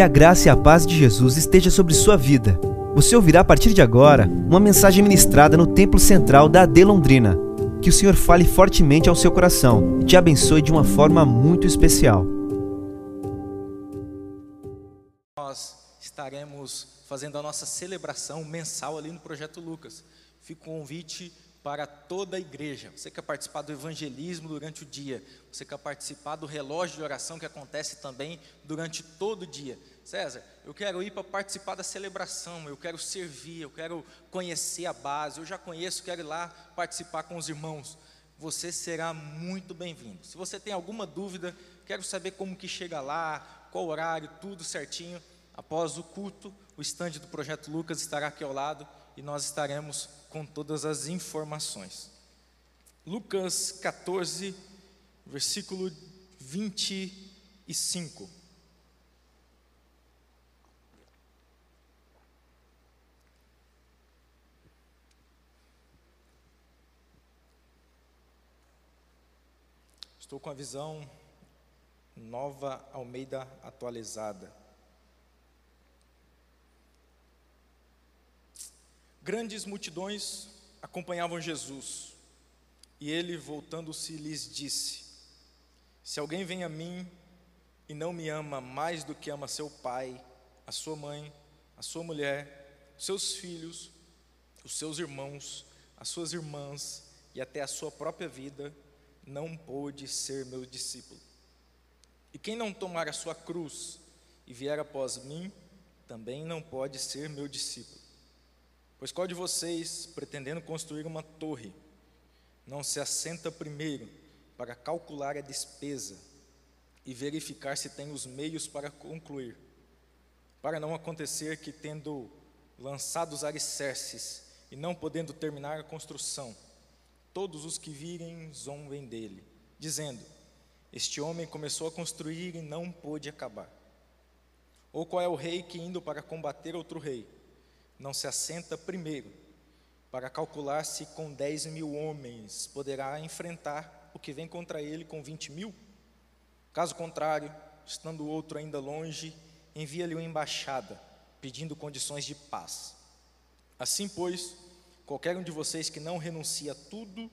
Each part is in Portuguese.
Que a graça e a paz de Jesus esteja sobre sua vida. Você ouvirá a partir de agora uma mensagem ministrada no Templo Central da AD Londrina. Que o Senhor fale fortemente ao seu coração e te abençoe de uma forma muito especial. Nós estaremos fazendo a nossa celebração mensal ali no Projeto Lucas. Fica o convite para toda a igreja. Você quer participar do evangelismo durante o dia, você quer participar do relógio de oração que acontece também durante todo o dia. César, eu quero ir para participar da celebração, eu quero servir, eu quero conhecer a base, eu já conheço, quero ir lá participar com os irmãos. Você será muito bem-vindo. Se você tem alguma dúvida, quero saber como que chega lá, qual horário, tudo certinho. Após o culto, o estande do Projeto Lucas estará aqui ao lado e nós estaremos com todas as informações. Lucas 14, versículo 25. Estou com a visão nova Almeida atualizada. Grandes multidões acompanhavam Jesus, e ele, voltando-se, lhes disse: Se alguém vem a mim e não me ama mais do que ama seu pai, a sua mãe, a sua mulher, seus filhos, os seus irmãos, as suas irmãs e até a sua própria vida, não pôde ser meu discípulo. E quem não tomar a sua cruz e vier após mim, também não pode ser meu discípulo. Pois qual de vocês, pretendendo construir uma torre, não se assenta primeiro para calcular a despesa e verificar se tem os meios para concluir, para não acontecer que, tendo lançado os alicerces e não podendo terminar a construção, todos os que virem zombem dele, dizendo: Este homem começou a construir e não pôde acabar. Ou qual é o rei que, indo para combater outro rei, não se assenta primeiro para calcular se com 10 mil homens poderá enfrentar o que vem contra ele com 20 mil? Caso contrário, estando o outro ainda longe, envia-lhe uma embaixada, pedindo condições de paz. Assim, pois, qualquer um de vocês que não renuncia a tudo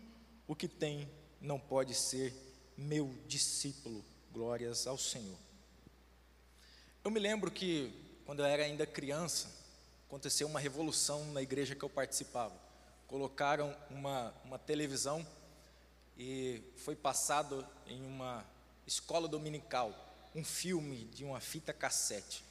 o que tem, não pode ser meu discípulo. Glórias ao Senhor. Eu me lembro que, quando eu era ainda criança, aconteceu uma revolução na igreja que eu participava. Colocaram uma, uma televisão e foi passado em uma escola dominical um filme de uma fita cassete.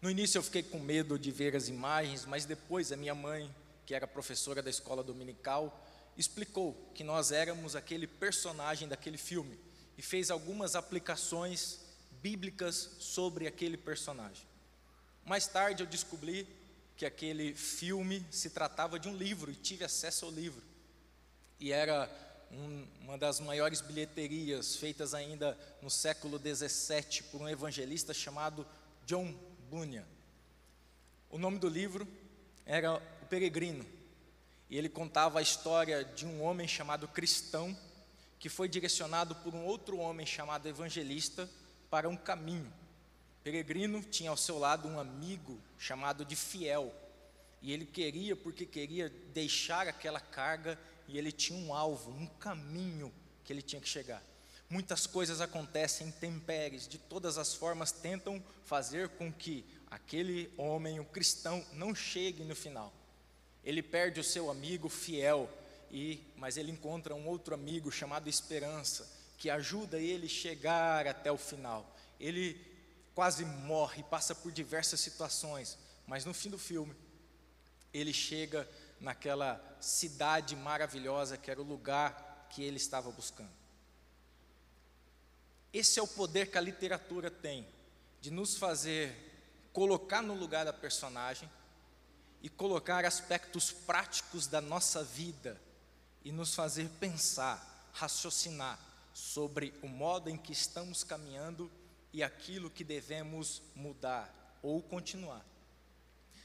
No início eu fiquei com medo de ver as imagens, mas depois a minha mãe, que era professora da escola dominical, explicou que nós éramos aquele personagem daquele filme e fez algumas aplicações bíblicas sobre aquele personagem. Mais tarde eu descobri que aquele filme se tratava de um livro e tive acesso ao livro. E era um, uma das maiores bilheterias feitas ainda no século 17 por um evangelista chamado John Bunyan. O nome do livro era Peregrino. E ele contava a história de um homem chamado Cristão que foi direcionado por um outro homem chamado Evangelista para um caminho Peregrino tinha ao seu lado um amigo chamado de Fiel. E ele queria, porque queria deixar aquela carga, e ele tinha um alvo, um caminho que ele tinha que chegar. Muitas coisas acontecem intempéries, de todas as formas tentam fazer com que aquele homem, o cristão, não chegue no final. Ele perde o seu amigo fiel, e mas ele encontra um outro amigo chamado Esperança, que ajuda ele a chegar até o final. Ele quase morre, passa por diversas situações, mas no fim do filme, ele chega naquela cidade maravilhosa que era o lugar que ele estava buscando. Esse é o poder que a literatura tem de nos fazer colocar no lugar da personagem e colocar aspectos práticos da nossa vida e nos fazer pensar, raciocinar sobre o modo em que estamos caminhando e aquilo que devemos mudar ou continuar.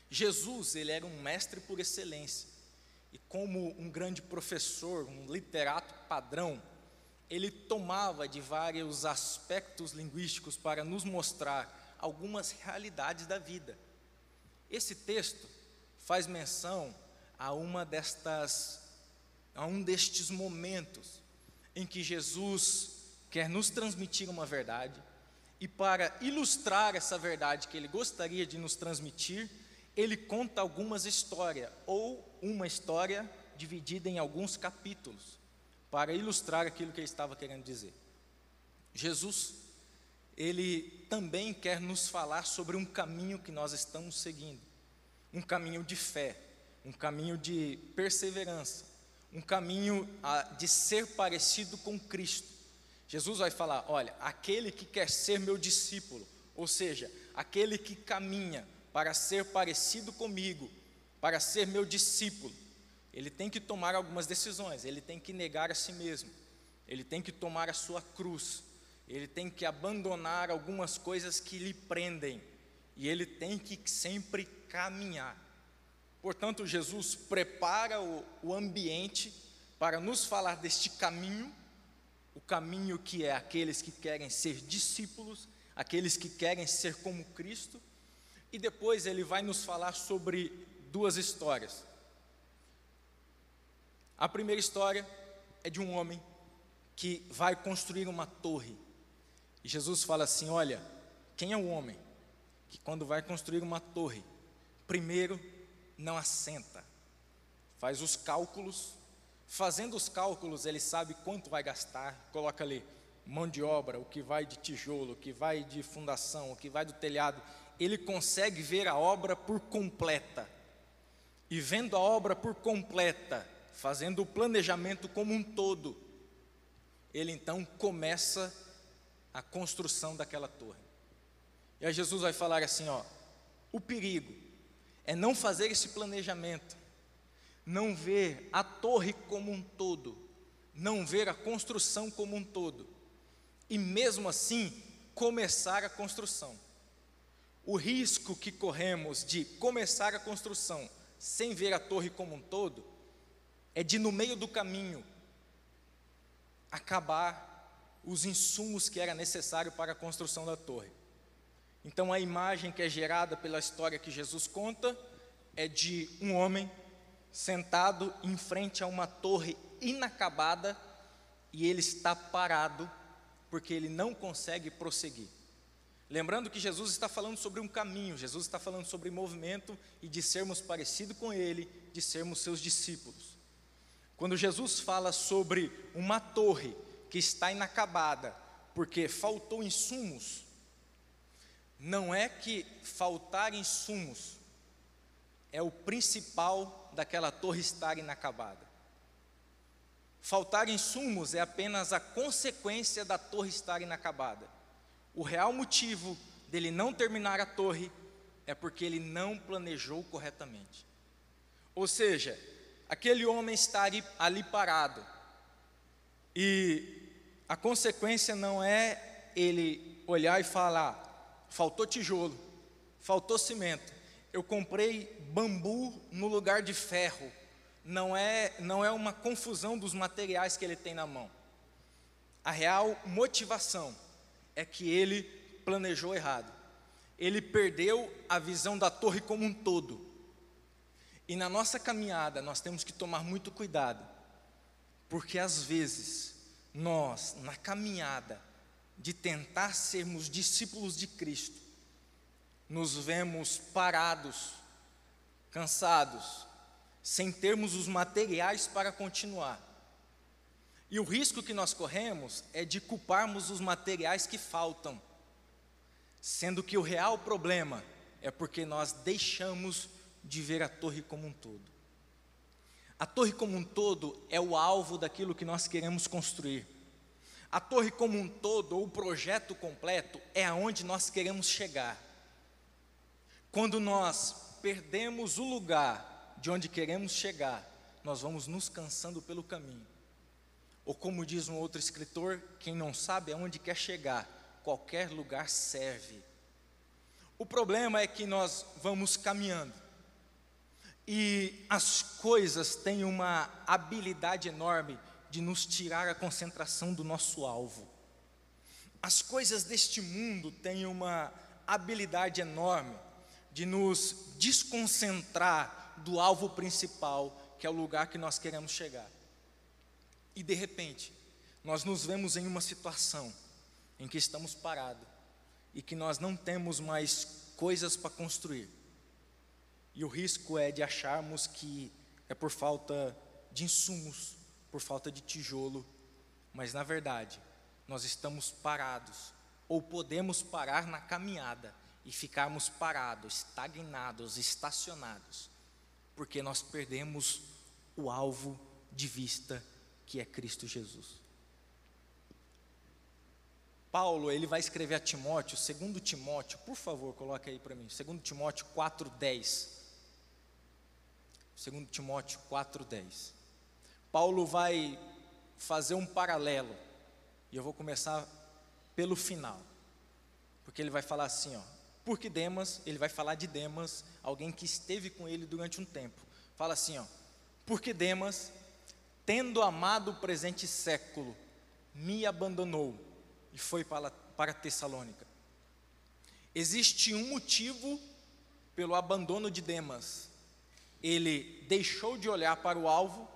Jesus, ele era um mestre por excelência. E como um grande professor, um literato padrão, ele tomava de vários aspectos linguísticos para nos mostrar algumas realidades da vida. Esse texto faz menção a uma destas a um destes momentos em que Jesus quer nos transmitir uma verdade e para ilustrar essa verdade que ele gostaria de nos transmitir, ele conta algumas histórias ou uma história dividida em alguns capítulos para ilustrar aquilo que ele estava querendo dizer. Jesus, ele também quer nos falar sobre um caminho que nós estamos seguindo, um caminho de fé, um caminho de perseverança, um caminho ah, de ser parecido com Cristo. Jesus vai falar: olha, aquele que quer ser meu discípulo, ou seja, aquele que caminha para ser parecido comigo, para ser meu discípulo, ele tem que tomar algumas decisões, ele tem que negar a si mesmo, ele tem que tomar a sua cruz, ele tem que abandonar algumas coisas que lhe prendem, e ele tem que sempre caminhar. Portanto, Jesus prepara o, o ambiente para nos falar deste caminho, o caminho que é aqueles que querem ser discípulos, aqueles que querem ser como Cristo, e depois ele vai nos falar sobre duas histórias. A primeira história é de um homem que vai construir uma torre. E Jesus fala assim: Olha, quem é o homem que, quando vai construir uma torre, primeiro não assenta, faz os cálculos, fazendo os cálculos, ele sabe quanto vai gastar, coloca ali mão de obra, o que vai de tijolo, o que vai de fundação, o que vai do telhado, ele consegue ver a obra por completa. E vendo a obra por completa, fazendo o planejamento como um todo, ele então começa a construção daquela torre. E aí Jesus vai falar assim, ó, o perigo é não fazer esse planejamento, não ver a torre como um todo, não ver a construção como um todo, e mesmo assim começar a construção. O risco que corremos de começar a construção sem ver a torre como um todo é de, no meio do caminho, acabar os insumos que era necessário para a construção da torre. Então, a imagem que é gerada pela história que Jesus conta é de um homem sentado em frente a uma torre inacabada e ele está parado porque ele não consegue prosseguir. Lembrando que Jesus está falando sobre um caminho, Jesus está falando sobre movimento e de sermos parecidos com Ele, de sermos seus discípulos. Quando Jesus fala sobre uma torre que está inacabada, porque faltou insumos, não é que faltar insumos é o principal daquela torre estar inacabada. Faltar insumos é apenas a consequência da torre estar inacabada. O real motivo dele não terminar a torre é porque ele não planejou corretamente. Ou seja, aquele homem está ali, ali parado. E a consequência não é ele olhar e falar: faltou tijolo, faltou cimento, eu comprei bambu no lugar de ferro. Não é, não é uma confusão dos materiais que ele tem na mão. A real motivação é que ele planejou errado. Ele perdeu a visão da torre como um todo. E na nossa caminhada nós temos que tomar muito cuidado, porque às vezes nós, na caminhada de tentar sermos discípulos de Cristo, nos vemos parados, cansados, sem termos os materiais para continuar. E o risco que nós corremos é de culparmos os materiais que faltam, sendo que o real problema é porque nós deixamos de ver a torre como um todo. A torre como um todo é o alvo daquilo que nós queremos construir. A torre como um todo, ou o projeto completo, é aonde nós queremos chegar. Quando nós perdemos o lugar de onde queremos chegar, nós vamos nos cansando pelo caminho. Ou como diz um outro escritor, quem não sabe aonde quer chegar, qualquer lugar serve. O problema é que nós vamos caminhando e as coisas têm uma habilidade enorme de nos tirar a concentração do nosso alvo. As coisas deste mundo têm uma habilidade enorme de nos desconcentrar do alvo principal, que é o lugar que nós queremos chegar. E de repente, nós nos vemos em uma situação em que estamos parados e que nós não temos mais coisas para construir. E o risco é de acharmos que é por falta de insumos, por falta de tijolo, mas na verdade, nós estamos parados, ou podemos parar na caminhada e ficarmos parados, estagnados, estacionados, porque nós perdemos o alvo de vista que é Cristo Jesus. Paulo, ele vai escrever a Timóteo, segundo Timóteo, por favor, coloque aí para mim, segundo Timóteo 4:10. Segundo Timóteo 4:10. Paulo vai fazer um paralelo. E eu vou começar pelo final. Porque ele vai falar assim, ó, porque Demas, ele vai falar de Demas, alguém que esteve com ele durante um tempo. Fala assim, ó, porque Demas, tendo amado o presente século, me abandonou e foi para, para Tessalônica. Existe um motivo pelo abandono de Demas. Ele deixou de olhar para o alvo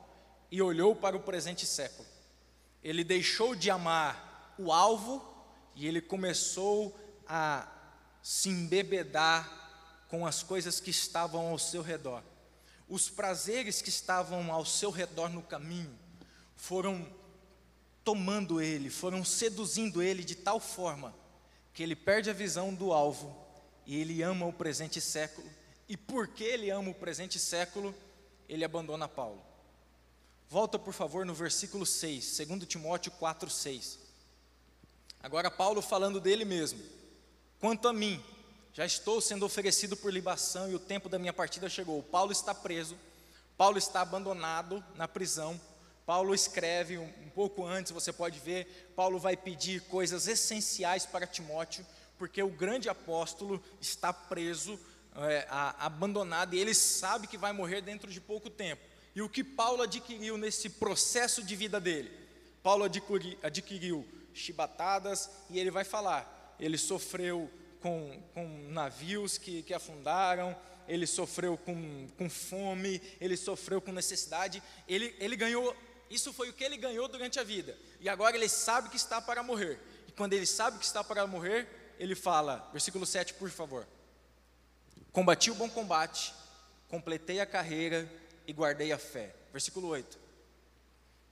e olhou para o presente século. Ele deixou de amar o alvo e ele começou a se embebedar com as coisas que estavam ao seu redor. Os prazeres que estavam ao seu redor no caminho foram tomando ele, foram seduzindo ele de tal forma que ele perde a visão do alvo e ele ama o presente século. E porque ele ama o presente século, ele abandona Paulo. Volta, por favor, no versículo 6, 2 Timóteo 4, 6. Agora, Paulo falando dele mesmo. Quanto a mim, já estou sendo oferecido por libação e o tempo da minha partida chegou. Paulo está preso, Paulo está abandonado na prisão, Paulo escreve um, um, pouco antes, você pode ver, Paulo vai pedir coisas essenciais para Timóteo, porque o grande apóstolo está preso, é, a, abandonado, e ele sabe que vai morrer dentro de pouco tempo. E o que Paulo adquiriu nesse processo de vida dele? Paulo adquiriu, adquiriu chibatadas, e ele vai falar, ele sofreu com, com navios que, que afundaram, ele sofreu com, com fome, ele sofreu com necessidade, ele, ele ganhou isso foi o que ele ganhou durante a vida. E agora ele sabe que está para morrer. E quando ele sabe que está para morrer, ele fala, versículo 7, por favor. Combati o bom combate, completei a carreira e guardei a fé. Versículo 8.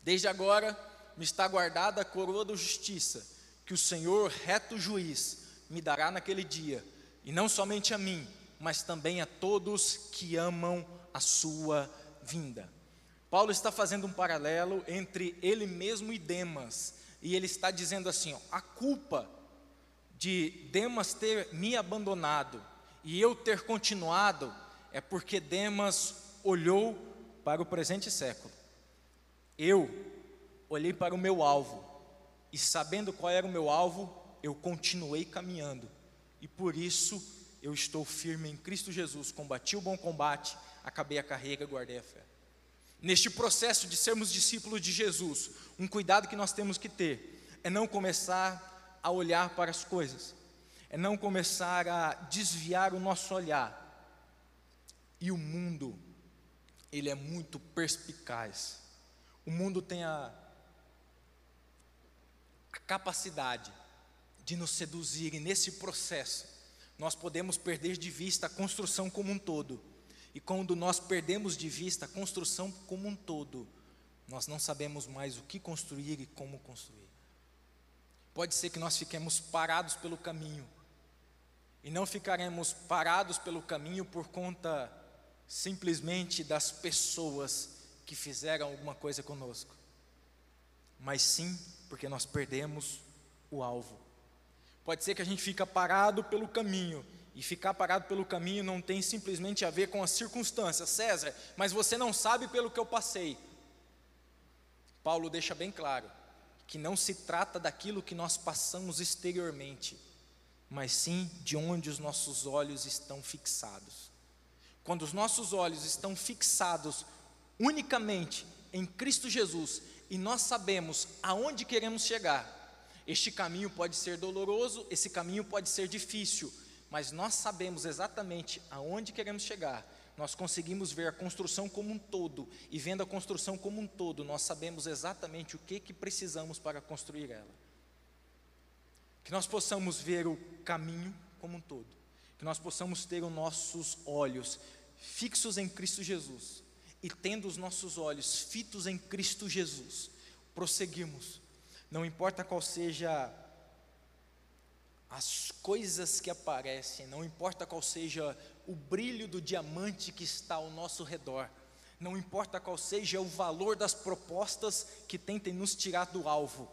Desde agora me está guardada a coroa da justiça, que o Senhor, reto juiz, me dará naquele dia, e não somente a mim, mas também a todos que amam a sua vinda. Paulo está fazendo um paralelo entre ele mesmo e Demas, e ele está dizendo assim: ó, a culpa de Demas ter me abandonado e eu ter continuado é porque Demas olhou para o presente século. Eu olhei para o meu alvo, e sabendo qual era o meu alvo, eu continuei caminhando, e por isso eu estou firme em Cristo Jesus, combati o bom combate, acabei a carreira, guardei a fé. Neste processo de sermos discípulos de Jesus, um cuidado que nós temos que ter é não começar a olhar para as coisas, é não começar a desviar o nosso olhar. E o mundo, ele é muito perspicaz. O mundo tem a, a capacidade de nos seduzir, e nesse processo, nós podemos perder de vista a construção como um todo e quando nós perdemos de vista a construção como um todo, nós não sabemos mais o que construir e como construir. Pode ser que nós fiquemos parados pelo caminho, e não ficaremos parados pelo caminho por conta simplesmente das pessoas que fizeram alguma coisa conosco, mas sim porque nós perdemos o alvo. Pode ser que a gente fica parado pelo caminho e ficar parado pelo caminho não tem simplesmente a ver com as circunstâncias, César, mas você não sabe pelo que eu passei. Paulo deixa bem claro que não se trata daquilo que nós passamos exteriormente, mas sim de onde os nossos olhos estão fixados. Quando os nossos olhos estão fixados unicamente em Cristo Jesus e nós sabemos aonde queremos chegar, este caminho pode ser doloroso, esse caminho pode ser difícil, mas nós sabemos exatamente aonde queremos chegar. Nós conseguimos ver a construção como um todo, e vendo a construção como um todo, nós sabemos exatamente o que, que precisamos para construir ela. Que nós possamos ver o caminho como um todo, que nós possamos ter os nossos olhos fixos em Cristo Jesus, e tendo os nossos olhos fitos em Cristo Jesus, prosseguimos, não importa qual seja as coisas que aparecem, não importa qual seja o brilho do diamante que está ao nosso redor, não importa qual seja o valor das propostas que tentem nos tirar do alvo,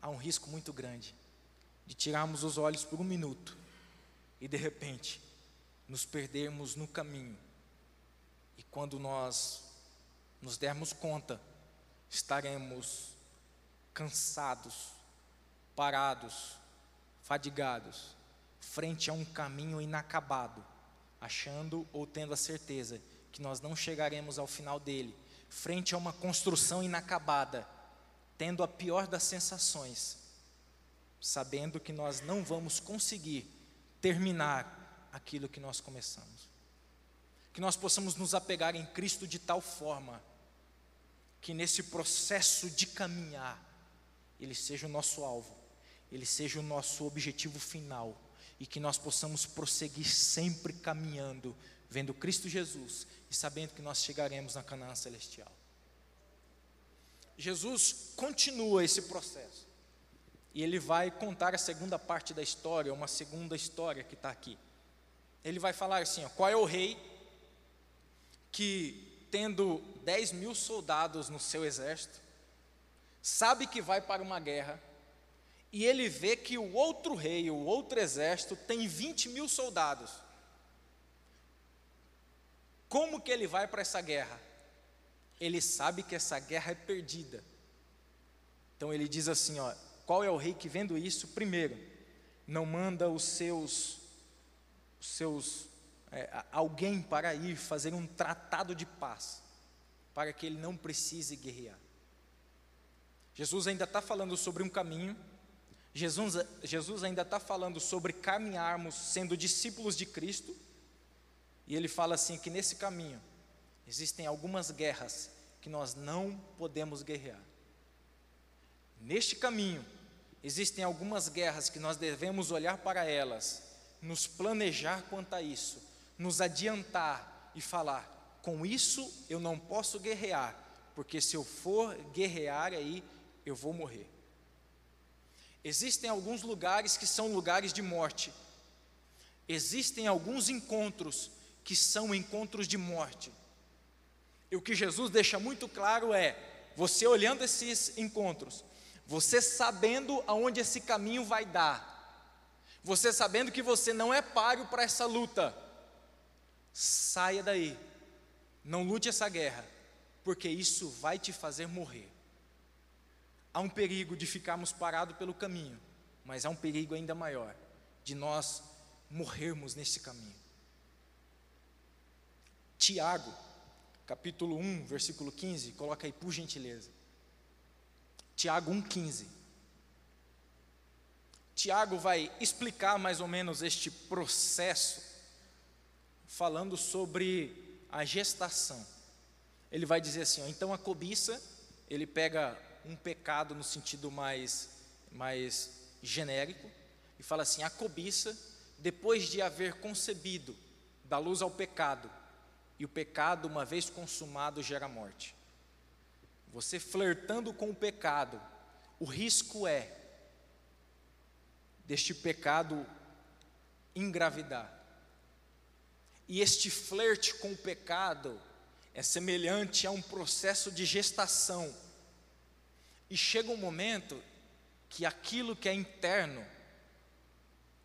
há um risco muito grande de tirarmos os olhos por um minuto e de repente nos perdermos no caminho. E quando nós nos dermos conta, estaremos cansados, parados, fadigados, frente a um caminho inacabado, achando ou tendo a certeza que nós não chegaremos ao final dele, frente a uma construção inacabada, tendo a pior das sensações, sabendo que nós não vamos conseguir terminar aquilo que nós começamos. Que nós possamos nos apegar em Cristo de tal forma que nesse processo de caminhar, Ele seja o nosso alvo, ele seja o nosso objetivo final e que nós possamos prosseguir sempre caminhando, vendo Cristo Jesus e sabendo que nós chegaremos na Canaã celestial. Jesus continua esse processo e ele vai contar a segunda parte da história, uma segunda história que está aqui. Ele vai falar assim: ó, qual é o rei que, tendo 10 mil soldados no seu exército, sabe que vai para uma guerra e ele vê que o outro rei, o outro exército, tem 20 mil soldados. Como que ele vai para essa guerra? Ele sabe que essa guerra é perdida. Então ele diz assim: ó, qual é o rei que vendo isso, primeiro, não manda os seus, os seus é, alguém para ir fazer um tratado de paz, para que ele não precise guerrear. Jesus ainda está falando sobre um caminho Jesus, Jesus ainda está falando sobre caminharmos sendo discípulos de Cristo, e ele fala assim: que nesse caminho existem algumas guerras que nós não podemos guerrear. Neste caminho existem algumas guerras que nós devemos olhar para elas, nos planejar quanto a isso, nos adiantar e falar: com isso eu não posso guerrear, porque se eu for guerrear aí, eu vou morrer. Existem alguns lugares que são lugares de morte. Existem alguns encontros que são encontros de morte. E o que Jesus deixa muito claro é: você olhando esses encontros, você sabendo aonde esse caminho vai dar, você sabendo que você não é páreo para essa luta, saia daí, não lute essa guerra, porque isso vai te fazer morrer há um perigo de ficarmos parados pelo caminho, mas há um perigo ainda maior de nós morrermos nesse caminho. Tiago, capítulo 1, versículo 15, coloca aí por gentileza. Tiago 1,15. Tiago vai explicar mais ou menos este processo, falando sobre a gestação. Ele vai dizer assim: ó, então a cobiça, ele pega um pecado no sentido mais, mais genérico, e fala assim: a cobiça, depois de haver concebido, dá luz ao pecado, e o pecado, uma vez consumado, gera morte. Você flertando com o pecado, o risco é deste pecado engravidar. E este flerte com o pecado é semelhante a um processo de gestação e chega um momento que aquilo que é interno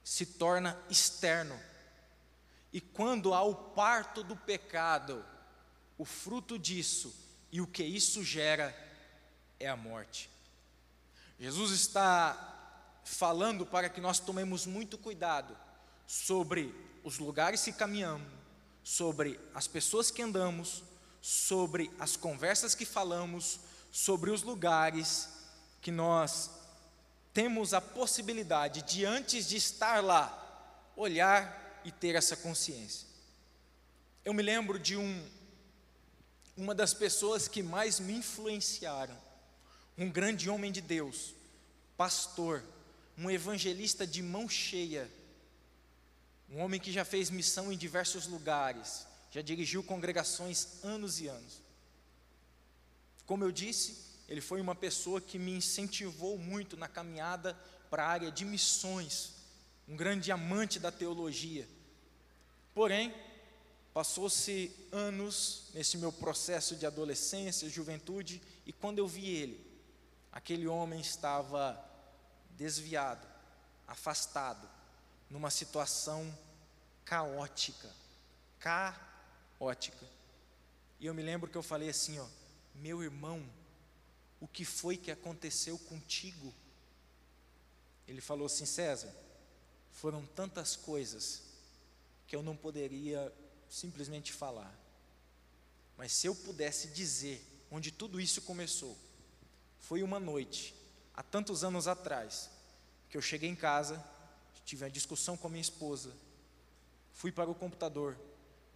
se torna externo. E quando há o parto do pecado, o fruto disso e o que isso gera é a morte. Jesus está falando para que nós tomemos muito cuidado sobre os lugares que caminhamos, sobre as pessoas que andamos, sobre as conversas que falamos, sobre os lugares que nós temos a possibilidade de, antes de estar lá, olhar e ter essa consciência. Eu me lembro de um, uma das pessoas que mais me influenciaram, um grande homem de Deus, pastor, um evangelista de mão cheia, um homem que já fez missão em diversos lugares, já dirigiu congregações anos e anos. Como eu disse, ele foi uma pessoa que me incentivou muito na caminhada para a área de missões, um grande amante da teologia. Porém, passou-se anos nesse meu processo de adolescência, juventude, e quando eu vi ele, aquele homem estava desviado, afastado, numa situação caótica, caótica. E eu me lembro que eu falei assim, ó, meu irmão, o que foi que aconteceu contigo? Ele falou assim, César, foram tantas coisas que eu não poderia simplesmente falar. Mas se eu pudesse dizer onde tudo isso começou, foi uma noite, há tantos anos atrás, que eu cheguei em casa, tive uma discussão com a minha esposa, fui para o computador,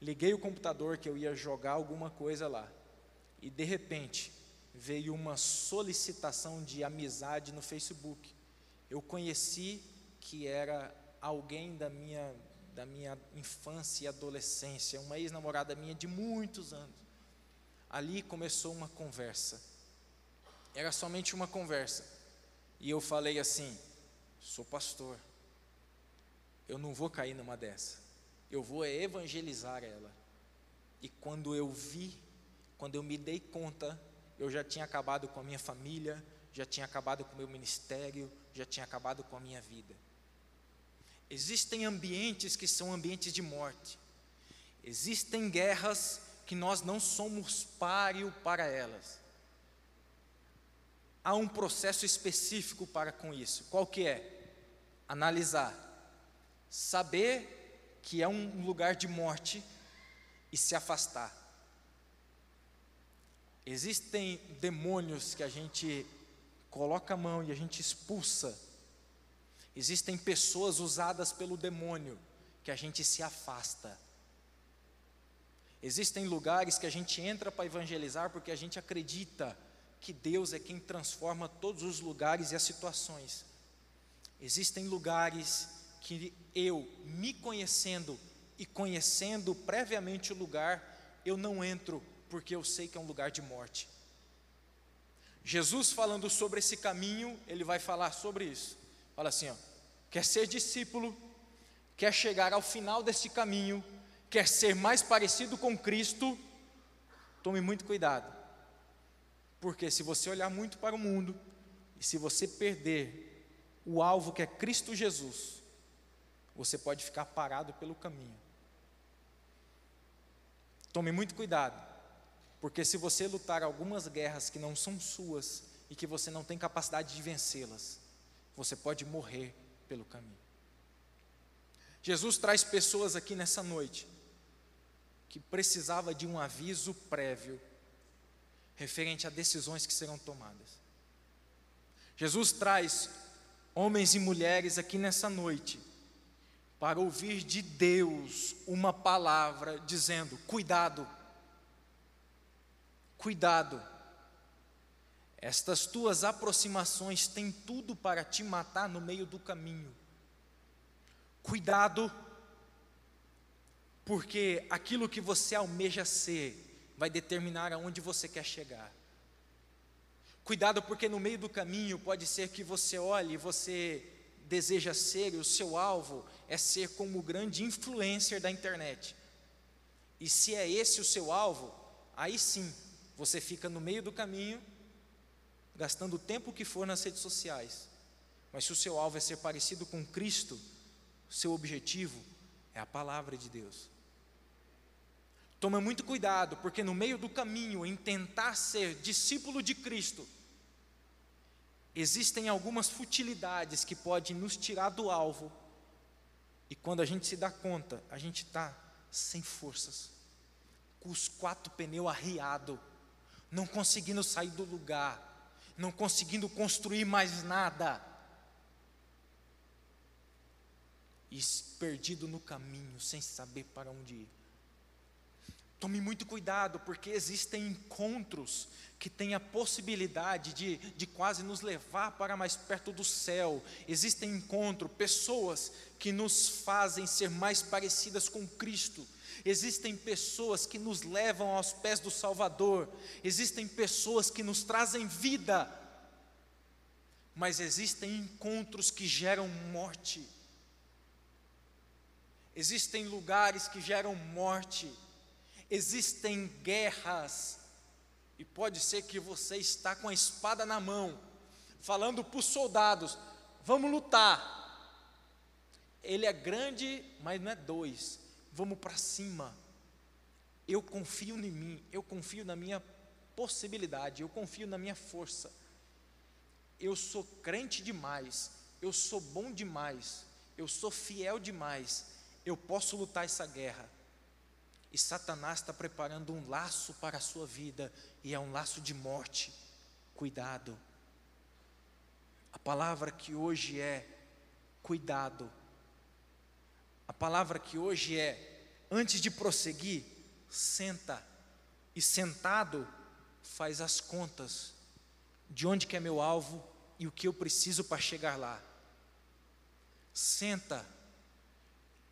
liguei o computador que eu ia jogar alguma coisa lá, e de repente veio uma solicitação de amizade no Facebook. Eu conheci que era alguém da minha da minha infância e adolescência, uma ex-namorada minha de muitos anos. Ali começou uma conversa. Era somente uma conversa. E eu falei assim: sou pastor. Eu não vou cair numa dessa. Eu vou evangelizar ela. E quando eu vi, quando eu me dei conta, eu já tinha acabado com a minha família, já tinha acabado com o meu ministério, já tinha acabado com a minha vida. Existem ambientes que são ambientes de morte. Existem guerras que nós não somos páreo para elas. Há um processo específico para com isso. Qual que é? Analisar. Saber que é um lugar de morte e se afastar. Existem demônios que a gente coloca a mão e a gente expulsa Existem pessoas usadas pelo demônio que a gente se afasta. Existem lugares que a gente entra para evangelizar porque a gente acredita que Deus é quem transforma todos os lugares e as situações. Existem lugares que eu, me conhecendo e conhecendo previamente o lugar, eu não entro porque eu sei que é um lugar de morte. Jesus falando sobre esse caminho, ele vai falar sobre isso. Fala assim, ó, quer ser discípulo, quer chegar ao final desse caminho, quer ser mais parecido com Cristo, tome muito cuidado. Porque se você olhar muito para o mundo, e se você perder o alvo que é Cristo Jesus, você pode ficar parado pelo caminho. Tome muito cuidado, porque se você lutar algumas guerras que não são suas e que você não tem capacidade de vencê-las, você pode morrer pelo caminho. Jesus traz pessoas aqui nessa noite que precisava de um aviso prévio referente a decisões que serão tomadas. Jesus traz homens e mulheres aqui nessa noite para ouvir de Deus uma palavra dizendo: cuidado, cuidado estas tuas aproximações têm tudo para te matar no meio do caminho. Cuidado, porque aquilo que você almeja ser vai determinar aonde você quer chegar. Cuidado, porque no meio do caminho pode ser que você olhe e você deseja ser, e o seu alvo é ser como o grande influencer da internet. E se é esse o seu alvo, aí sim, você fica no meio do caminho gastando o tempo que for nas redes sociais. Mas se o seu alvo é ser parecido com Cristo, seu objetivo é a palavra de Deus. Toma muito cuidado, porque no meio do caminho, em tentar ser discípulo de Cristo, existem algumas futilidades que podem nos tirar do alvo, e quando a gente se dá conta, a gente está sem forças, com os quatro pneus arriados, não conseguindo sair do lugar, não conseguindo construir mais nada. e perdido no caminho, sem saber para onde ir. Tome muito cuidado, porque existem encontros que têm a possibilidade de, de quase nos levar para mais perto do céu. Existem encontros, pessoas que nos fazem ser mais parecidas com Cristo. Existem pessoas que nos levam aos pés do Salvador. Existem pessoas que nos trazem vida. Mas existem encontros que geram morte. Existem lugares que geram morte existem guerras, e pode ser que você está com a espada na mão, falando para os soldados: vamos lutar. Ele é grande, mas não é dois. Vamos para cima. Eu confio em mim, eu confio na minha possibilidade, eu confio na minha força. Eu sou crente demais, eu sou bom demais, eu sou fiel demais, eu posso lutar essa guerra. E Satanás está preparando um laço para a sua vida, e é um laço de morte. Cuidado. A palavra que hoje é cuidado. A palavra que hoje é antes de prosseguir, senta. E sentado, faz as contas de onde que é meu alvo e o que eu preciso para chegar lá. Senta.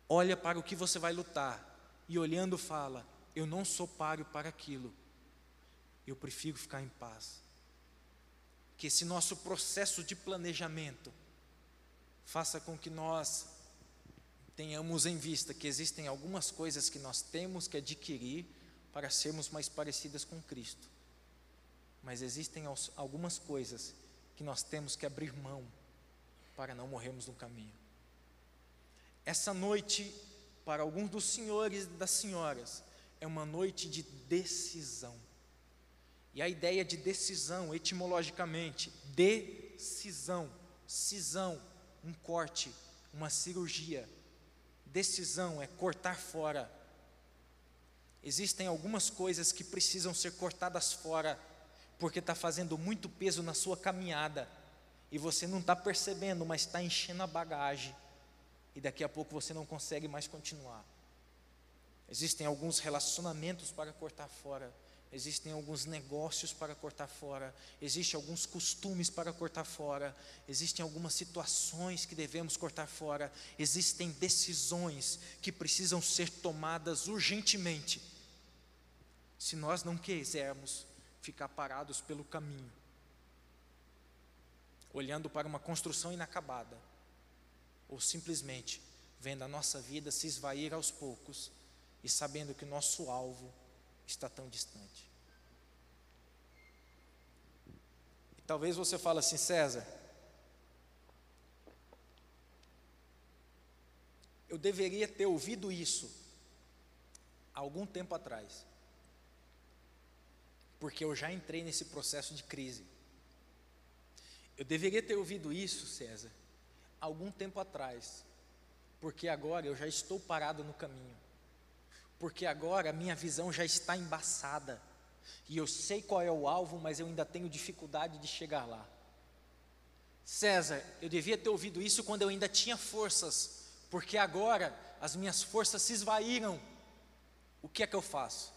Olha para o que você vai lutar e olhando fala: Eu não sou páreo para aquilo, eu prefiro ficar em paz. Que esse nosso processo de planejamento faça com que nós tenhamos em vista que existem algumas coisas que nós temos que adquirir para sermos mais parecidas com Cristo, mas existem algumas coisas que nós temos que abrir mão para não morrermos no caminho. Essa noite para alguns dos senhores e das senhoras, é uma noite de decisão. E a ideia de decisão, etimologicamente, decisão, cisão, um corte, uma cirurgia. Decisão é cortar fora. Existem algumas coisas que precisam ser cortadas fora, porque está fazendo muito peso na sua caminhada, e você não está percebendo, mas está enchendo a bagagem e daqui a pouco você não consegue mais continuar. Existem alguns relacionamentos para cortar fora, existem alguns negócios para cortar fora, existem alguns costumes para cortar fora, existem algumas situações que devemos cortar fora, existem decisões que precisam ser tomadas urgentemente. Se nós não quisermos ficar parados pelo caminho, olhando para uma construção inacabada, ou simplesmente vendo a nossa vida se esvair aos poucos e sabendo que o nosso alvo está tão distante. E talvez você fale assim, César, eu deveria ter ouvido isso há algum tempo atrás, porque eu já entrei nesse processo de crise. Eu deveria ter ouvido isso, César, algum tempo atrás, porque agora eu já estou parado no caminho, porque agora a minha visão já está embaçada, e eu sei qual é o alvo, mas eu ainda tenho dificuldade de chegar lá. César, eu devia ter ouvido isso quando eu ainda tinha forças, porque agora as minhas forças se esvaíram. O que é que eu faço?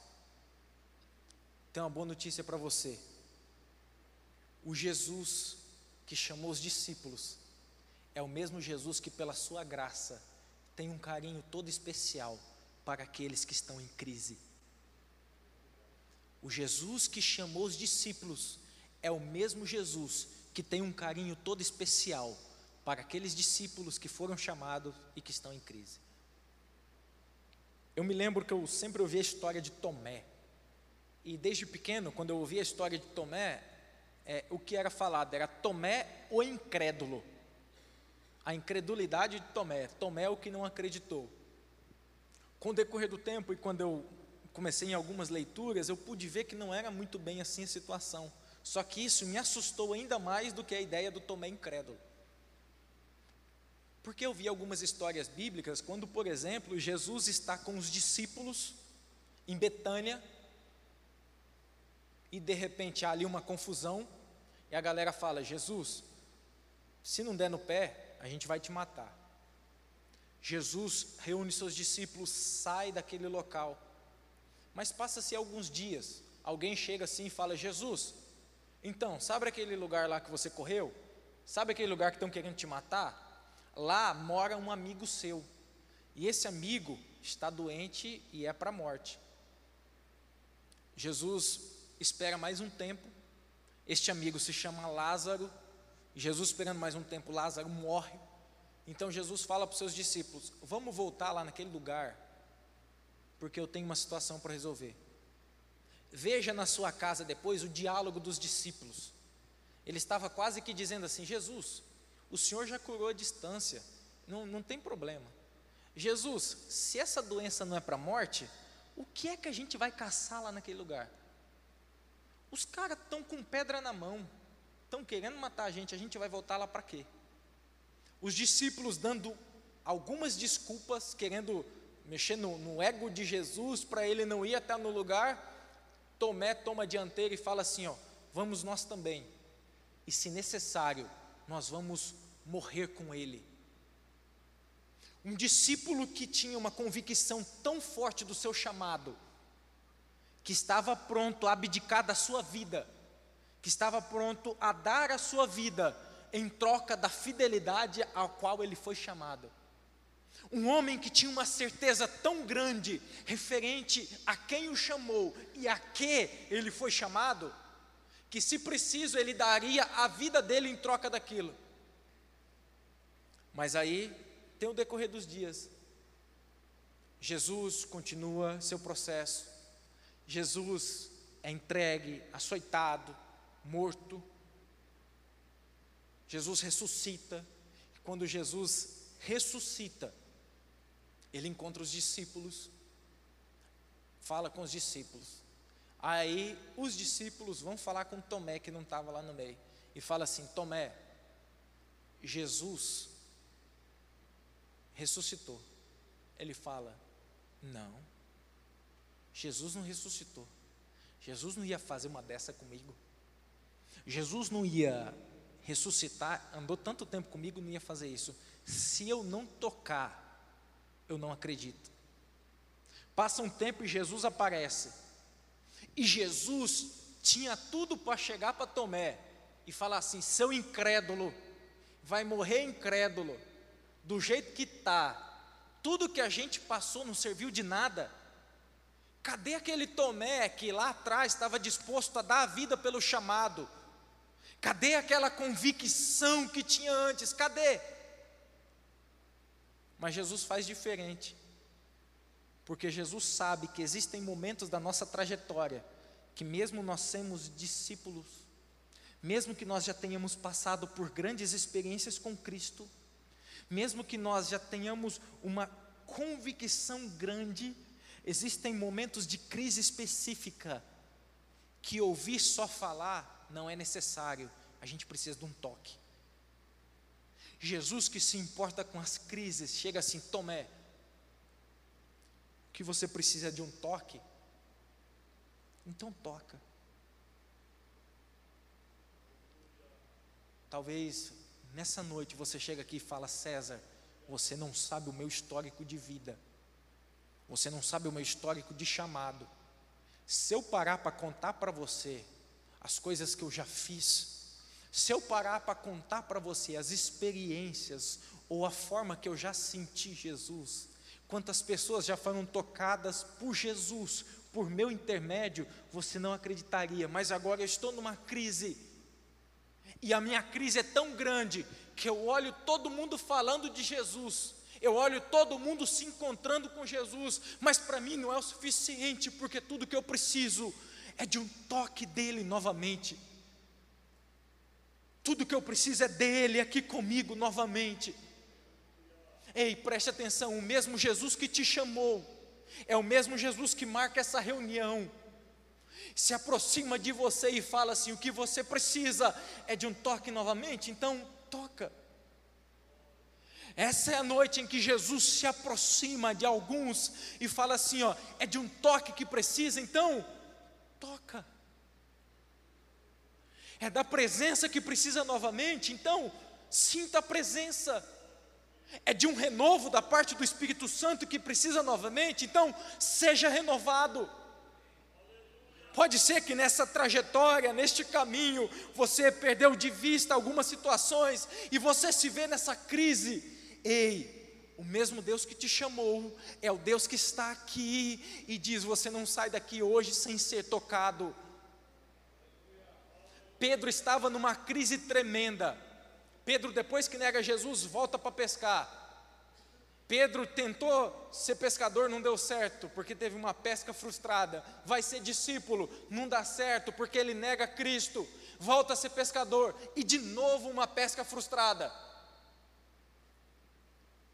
Tenho uma boa notícia para você. O Jesus que chamou os discípulos é o mesmo Jesus que, pela sua graça, tem um carinho todo especial para aqueles que estão em crise. O Jesus que chamou os discípulos é o mesmo Jesus que tem um carinho todo especial para aqueles discípulos que foram chamados e que estão em crise. Eu me lembro que eu sempre ouvi a história de Tomé. E desde pequeno, quando eu ouvia a história de Tomé, é, o que era falado era Tomé o incrédulo a incredulidade de Tomé. Tomé é o que não acreditou. Com o decorrer do tempo e quando eu comecei em algumas leituras, eu pude ver que não era muito bem assim a situação. Só que isso me assustou ainda mais do que a ideia do Tomé incrédulo. Porque eu vi algumas histórias bíblicas quando, por exemplo, Jesus está com os discípulos em Betânia e de repente há ali uma confusão e a galera fala: Jesus, se não der no pé, a gente vai te matar. Jesus reúne seus discípulos, sai daquele local. Mas passa-se alguns dias, alguém chega assim e fala: Jesus, então, sabe aquele lugar lá que você correu? Sabe aquele lugar que estão querendo te matar? Lá mora um amigo seu. E esse amigo está doente e é para a morte. Jesus espera mais um tempo. Este amigo se chama Lázaro. Jesus, esperando mais um tempo, Lázaro morre. Então Jesus fala para os seus discípulos: Vamos voltar lá naquele lugar, porque eu tenho uma situação para resolver. Veja na sua casa depois o diálogo dos discípulos. Ele estava quase que dizendo assim: Jesus, o Senhor já curou a distância, não, não tem problema. Jesus, se essa doença não é para a morte, o que é que a gente vai caçar lá naquele lugar? Os caras estão com pedra na mão, estão querendo matar a gente, a gente vai voltar lá para quê? Os discípulos dando algumas desculpas, querendo mexer no, no ego de Jesus para ele não ir até no lugar. Tomé toma a dianteira e fala assim: ó, vamos nós também. E se necessário, nós vamos morrer com ele. Um discípulo que tinha uma convicção tão forte do seu chamado, que estava pronto a abdicar da sua vida, que estava pronto a dar a sua vida em troca da fidelidade ao qual ele foi chamado. Um homem que tinha uma certeza tão grande referente a quem o chamou e a que ele foi chamado, que se preciso ele daria a vida dele em troca daquilo. Mas aí tem o decorrer dos dias. Jesus continua seu processo. Jesus é entregue, açoitado, morto, Jesus ressuscita, quando Jesus ressuscita, ele encontra os discípulos, fala com os discípulos. Aí os discípulos vão falar com Tomé, que não estava lá no meio, e fala assim: Tomé, Jesus ressuscitou. Ele fala: Não, Jesus não ressuscitou. Jesus não ia fazer uma dessa comigo. Jesus não ia ressuscitar, andou tanto tempo comigo, não ia fazer isso. Se eu não tocar, eu não acredito. Passa um tempo e Jesus aparece. E Jesus tinha tudo para chegar para Tomé e falar assim: seu incrédulo, vai morrer incrédulo, do jeito que está. Tudo que a gente passou não serviu de nada. Cadê aquele Tomé que lá atrás estava disposto a dar a vida pelo chamado? Cadê aquela convicção que tinha antes? Cadê? Mas Jesus faz diferente. Porque Jesus sabe que existem momentos da nossa trajetória que, mesmo nós sermos discípulos, mesmo que nós já tenhamos passado por grandes experiências com Cristo, mesmo que nós já tenhamos uma convicção grande, existem momentos de crise específica que ouvir só falar não é necessário, a gente precisa de um toque. Jesus que se importa com as crises, chega assim: Tomé, que você precisa de um toque, então toca. Talvez nessa noite você chega aqui e fala: César, você não sabe o meu histórico de vida, você não sabe o meu histórico de chamado. Se eu parar para contar para você as coisas que eu já fiz, se eu parar para contar para você as experiências ou a forma que eu já senti Jesus, quantas pessoas já foram tocadas por Jesus, por meu intermédio, você não acreditaria, mas agora eu estou numa crise, e a minha crise é tão grande que eu olho todo mundo falando de Jesus, eu olho todo mundo se encontrando com Jesus, mas para mim não é o suficiente, porque tudo que eu preciso é de um toque dele novamente. Tudo que eu preciso é dele aqui comigo novamente. Ei, preste atenção: o mesmo Jesus que te chamou, é o mesmo Jesus que marca essa reunião, se aproxima de você e fala assim: o que você precisa é de um toque novamente, então toca. Essa é a noite em que Jesus se aproxima de alguns e fala assim: ó, é de um toque que precisa, então toca. É da presença que precisa novamente, então sinta a presença. é de um renovo da parte do Espírito Santo que precisa novamente, então seja renovado. Pode ser que nessa trajetória, neste caminho, você perdeu de vista algumas situações e você se vê nessa crise. Ei, o mesmo Deus que te chamou é o Deus que está aqui e diz: você não sai daqui hoje sem ser tocado. Pedro estava numa crise tremenda. Pedro, depois que nega Jesus, volta para pescar. Pedro tentou ser pescador, não deu certo, porque teve uma pesca frustrada. Vai ser discípulo, não dá certo, porque ele nega Cristo. Volta a ser pescador, e de novo uma pesca frustrada.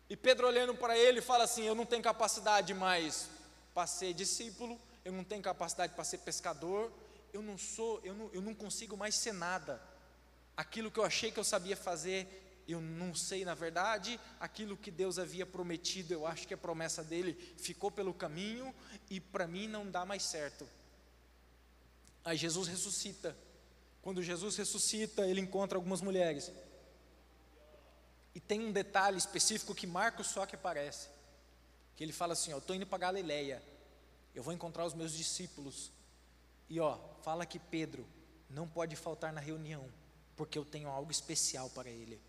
E Pedro olhando para ele fala assim: Eu não tenho capacidade mais para ser discípulo, eu não tenho capacidade para ser pescador, eu não sou, eu não, eu não consigo mais ser nada. Aquilo que eu achei que eu sabia fazer, eu não sei na verdade, aquilo que Deus havia prometido, eu acho que a promessa dele ficou pelo caminho e para mim não dá mais certo. Aí Jesus ressuscita. Quando Jesus ressuscita, ele encontra algumas mulheres. E tem um detalhe específico que Marcos só que aparece. Que ele fala assim: Eu estou indo para Galileia, eu vou encontrar os meus discípulos. E ó, fala que Pedro não pode faltar na reunião, porque eu tenho algo especial para ele.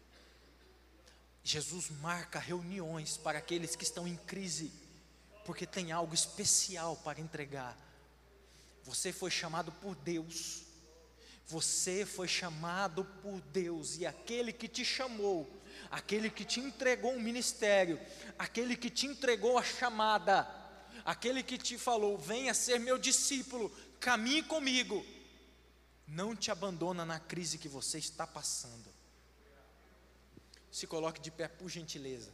Jesus marca reuniões para aqueles que estão em crise, porque tem algo especial para entregar. Você foi chamado por Deus, você foi chamado por Deus, e aquele que te chamou, aquele que te entregou um ministério, aquele que te entregou a chamada, aquele que te falou: venha ser meu discípulo, caminhe comigo, não te abandona na crise que você está passando. Se coloque de pé, por gentileza.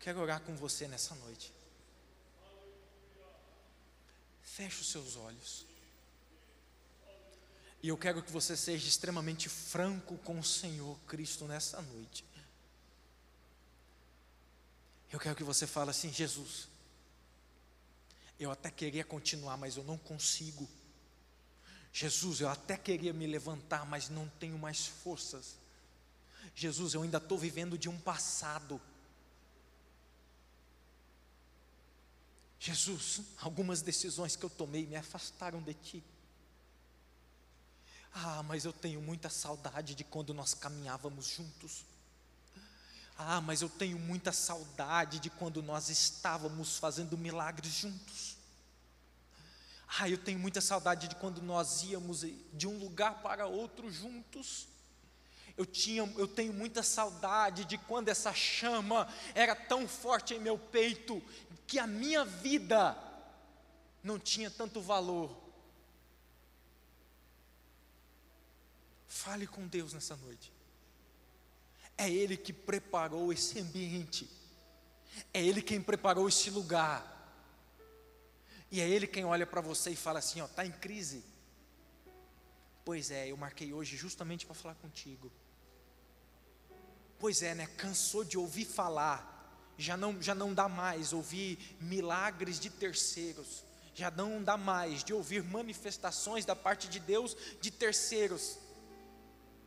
Quero orar com você nessa noite. Feche os seus olhos. E eu quero que você seja extremamente franco com o Senhor Cristo nessa noite. Eu quero que você fale assim: Jesus, eu até queria continuar, mas eu não consigo. Jesus, eu até queria me levantar, mas não tenho mais forças. Jesus, eu ainda estou vivendo de um passado. Jesus, algumas decisões que eu tomei me afastaram de Ti. Ah, mas eu tenho muita saudade de quando nós caminhávamos juntos. Ah, mas eu tenho muita saudade de quando nós estávamos fazendo milagres juntos. Ah, eu tenho muita saudade de quando nós íamos de um lugar para outro juntos. Eu, tinha, eu tenho muita saudade de quando essa chama era tão forte em meu peito que a minha vida não tinha tanto valor. Fale com Deus nessa noite. É Ele que preparou esse ambiente, é Ele quem preparou esse lugar, e é Ele quem olha para você e fala assim: ó, está em crise. Pois é, eu marquei hoje justamente para falar contigo. Pois é, né? Cansou de ouvir falar, já não, já não dá mais ouvir milagres de terceiros, já não dá mais de ouvir manifestações da parte de Deus de terceiros.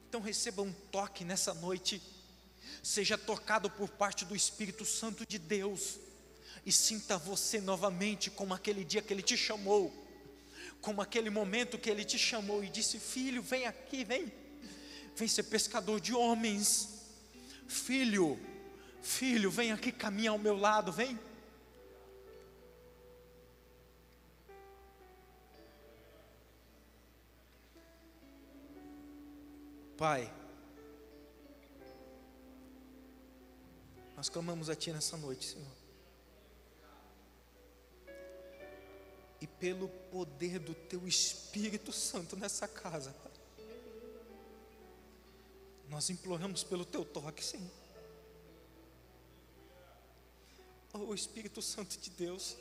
Então receba um toque nessa noite seja tocado por parte do Espírito Santo de Deus e sinta você novamente como aquele dia que Ele te chamou, como aquele momento que Ele te chamou e disse: Filho, vem aqui, vem, vem ser pescador de homens, filho, filho, vem aqui caminhar ao meu lado, vem. Pai, Nós clamamos a Ti nessa noite, Senhor. E pelo poder do Teu Espírito Santo nessa casa, Pai. Nós imploramos pelo Teu toque, Senhor. Oh Espírito Santo de Deus,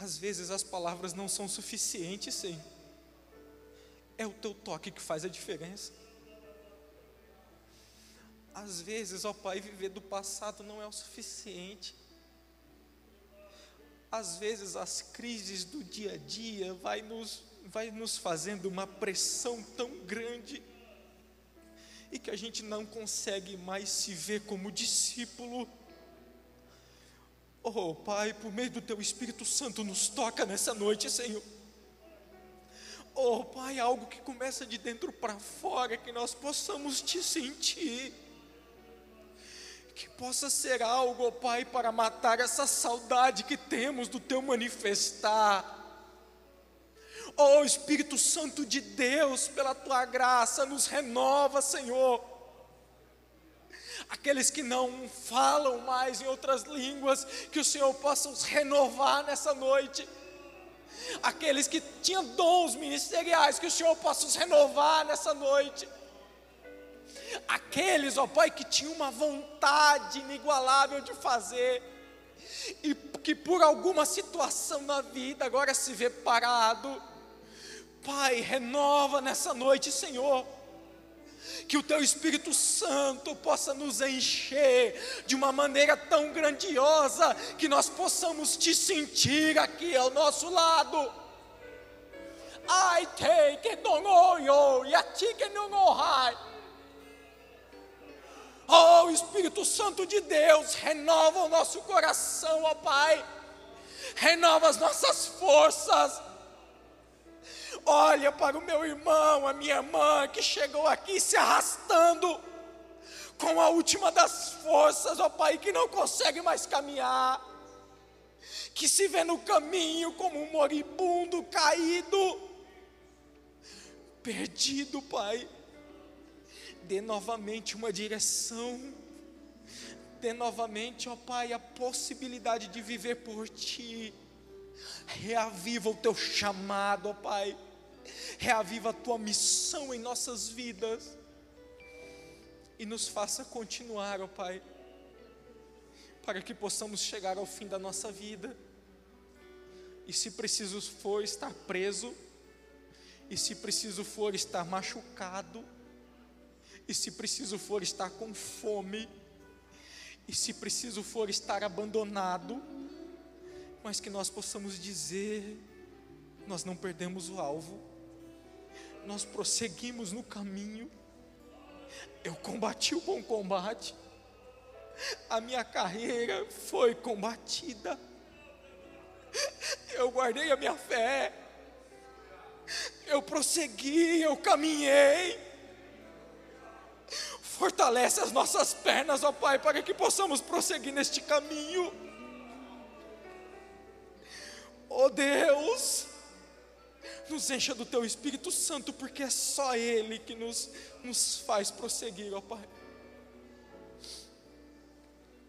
às vezes as palavras não são suficientes, Senhor. É o Teu toque que faz a diferença. Às vezes, ó Pai, viver do passado não é o suficiente. Às vezes as crises do dia a dia vai nos vai nos fazendo uma pressão tão grande e que a gente não consegue mais se ver como discípulo. Oh, Pai, por meio do Teu Espírito Santo, nos toca nessa noite, Senhor. Oh, Pai, algo que começa de dentro para fora, que nós possamos te sentir. Que possa ser algo, oh, Pai, para matar essa saudade que temos do Teu manifestar Oh Espírito Santo de Deus, pela tua graça, nos renova, Senhor. Aqueles que não falam mais em outras línguas, que o Senhor possa os renovar nessa noite. Aqueles que tinham dons ministeriais, que o Senhor possa os renovar nessa noite. Aqueles, ó Pai, que tinham uma vontade inigualável de fazer, e que por alguma situação na vida agora se vê parado, Pai, renova nessa noite, Senhor. Que o Teu Espírito Santo possa nos encher de uma maneira tão grandiosa que nós possamos te sentir aqui ao nosso lado. Ai, que dongoyo, e a ti que não Oh, Espírito Santo de Deus, renova o nosso coração, ó Pai. Renova as nossas forças Olha para o meu irmão, a minha irmã que chegou aqui se arrastando com a última das forças, ó Pai, que não consegue mais caminhar, que se vê no caminho como um moribundo caído, perdido, Pai. Dê novamente uma direção, dê novamente, ó Pai, a possibilidade de viver por Ti. Reaviva o teu chamado, ó Pai reaviva a tua missão em nossas vidas e nos faça continuar, ó Pai, para que possamos chegar ao fim da nossa vida. E se preciso for estar preso, e se preciso for estar machucado, e se preciso for estar com fome, e se preciso for estar abandonado, mas que nós possamos dizer: nós não perdemos o alvo, nós prosseguimos no caminho. Eu combati o bom combate, a minha carreira foi combatida, eu guardei a minha fé, eu prossegui, eu caminhei. Fortalece as nossas pernas, ó Pai, para que possamos prosseguir neste caminho. Oh Deus, nos encha do teu Espírito Santo, porque é só Ele que nos, nos faz prosseguir, ó Pai.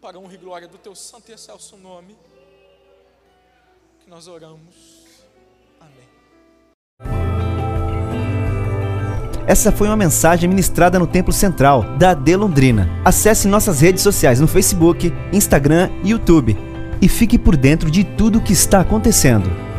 Para honra e glória do teu santo e excelso nome, que nós oramos. Amém. Essa foi uma mensagem ministrada no Templo Central da AD Londrina. Acesse nossas redes sociais no Facebook, Instagram e YouTube e fique por dentro de tudo o que está acontecendo.